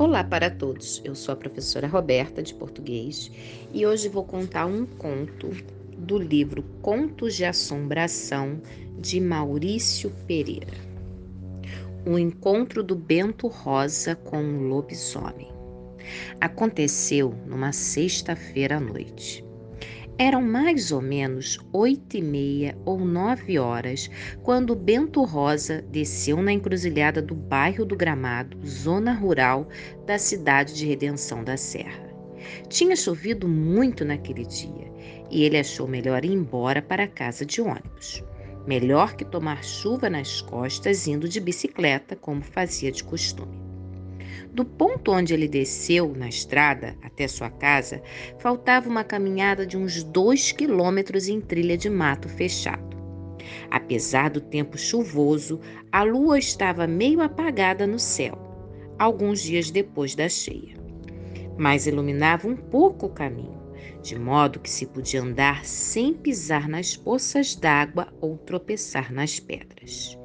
Olá para todos, eu sou a professora Roberta de Português e hoje vou contar um conto do livro Contos de Assombração de Maurício Pereira. O encontro do Bento Rosa com o lobisomem. Aconteceu numa sexta-feira à noite. Eram mais ou menos oito e meia ou nove horas quando Bento Rosa desceu na encruzilhada do bairro do Gramado, zona rural da cidade de Redenção da Serra. Tinha chovido muito naquele dia e ele achou melhor ir embora para a casa de ônibus. Melhor que tomar chuva nas costas indo de bicicleta, como fazia de costume. Do ponto onde ele desceu na estrada até sua casa, faltava uma caminhada de uns dois quilômetros em trilha de mato fechado. Apesar do tempo chuvoso, a lua estava meio apagada no céu, alguns dias depois da cheia. Mas iluminava um pouco o caminho, de modo que se podia andar sem pisar nas poças d'água ou tropeçar nas pedras.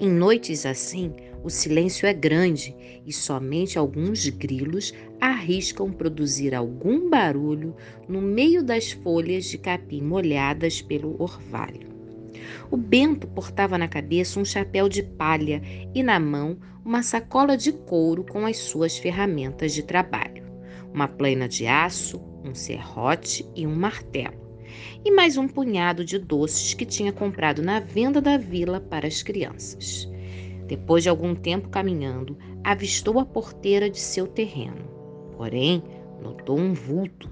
Em noites assim, o silêncio é grande e somente alguns grilos arriscam produzir algum barulho no meio das folhas de capim molhadas pelo orvalho. O Bento portava na cabeça um chapéu de palha e na mão uma sacola de couro com as suas ferramentas de trabalho: uma plana de aço, um serrote e um martelo, e mais um punhado de doces que tinha comprado na venda da vila para as crianças. Depois de algum tempo caminhando, avistou a porteira de seu terreno. Porém, notou um vulto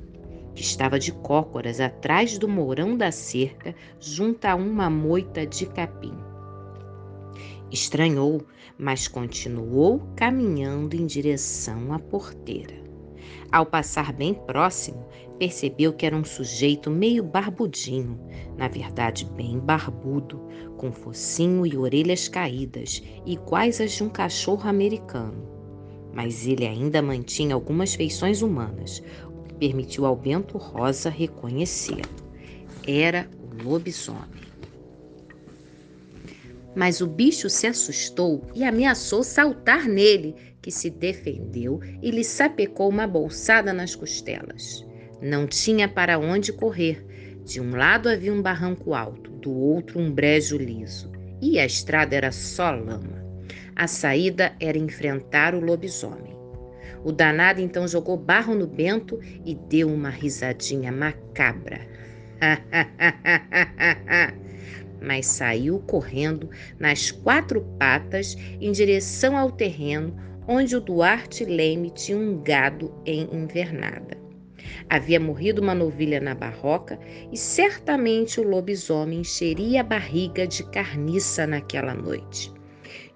que estava de cócoras atrás do mourão da cerca, junto a uma moita de capim. Estranhou, mas continuou caminhando em direção à porteira. Ao passar bem próximo, percebeu que era um sujeito meio barbudinho, na verdade bem barbudo, com focinho e orelhas caídas, iguais às de um cachorro americano. Mas ele ainda mantinha algumas feições humanas, o que permitiu ao Bento Rosa reconhecê-lo. Era o lobisomem. Mas o bicho se assustou e ameaçou saltar nele, que se defendeu e lhe sapecou uma bolsada nas costelas. Não tinha para onde correr. De um lado havia um barranco alto, do outro um brejo liso, e a estrada era só lama. A saída era enfrentar o lobisomem. O danado então jogou barro no Bento e deu uma risadinha macabra. Mas saiu correndo nas quatro patas em direção ao terreno onde o Duarte Leme tinha um gado em invernada. Havia morrido uma novilha na barroca e certamente o lobisomem encheria a barriga de carniça naquela noite.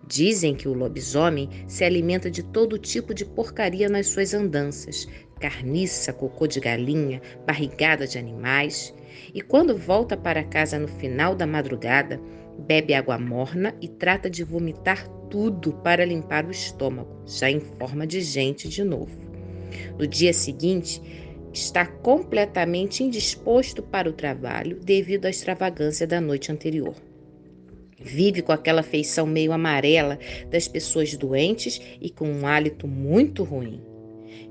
Dizem que o lobisomem se alimenta de todo tipo de porcaria nas suas andanças: carniça, cocô de galinha, barrigada de animais. E quando volta para casa no final da madrugada, bebe água morna e trata de vomitar tudo para limpar o estômago, já em forma de gente de novo. No dia seguinte, está completamente indisposto para o trabalho devido à extravagância da noite anterior. Vive com aquela feição meio amarela das pessoas doentes e com um hálito muito ruim.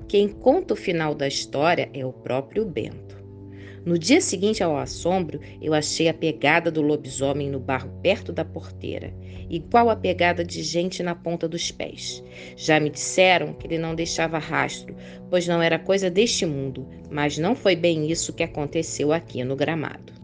Quem conta o final da história é o próprio Bento. No dia seguinte ao assombro, eu achei a pegada do lobisomem no barro perto da porteira, igual a pegada de gente na ponta dos pés. Já me disseram que ele não deixava rastro, pois não era coisa deste mundo, mas não foi bem isso que aconteceu aqui no gramado.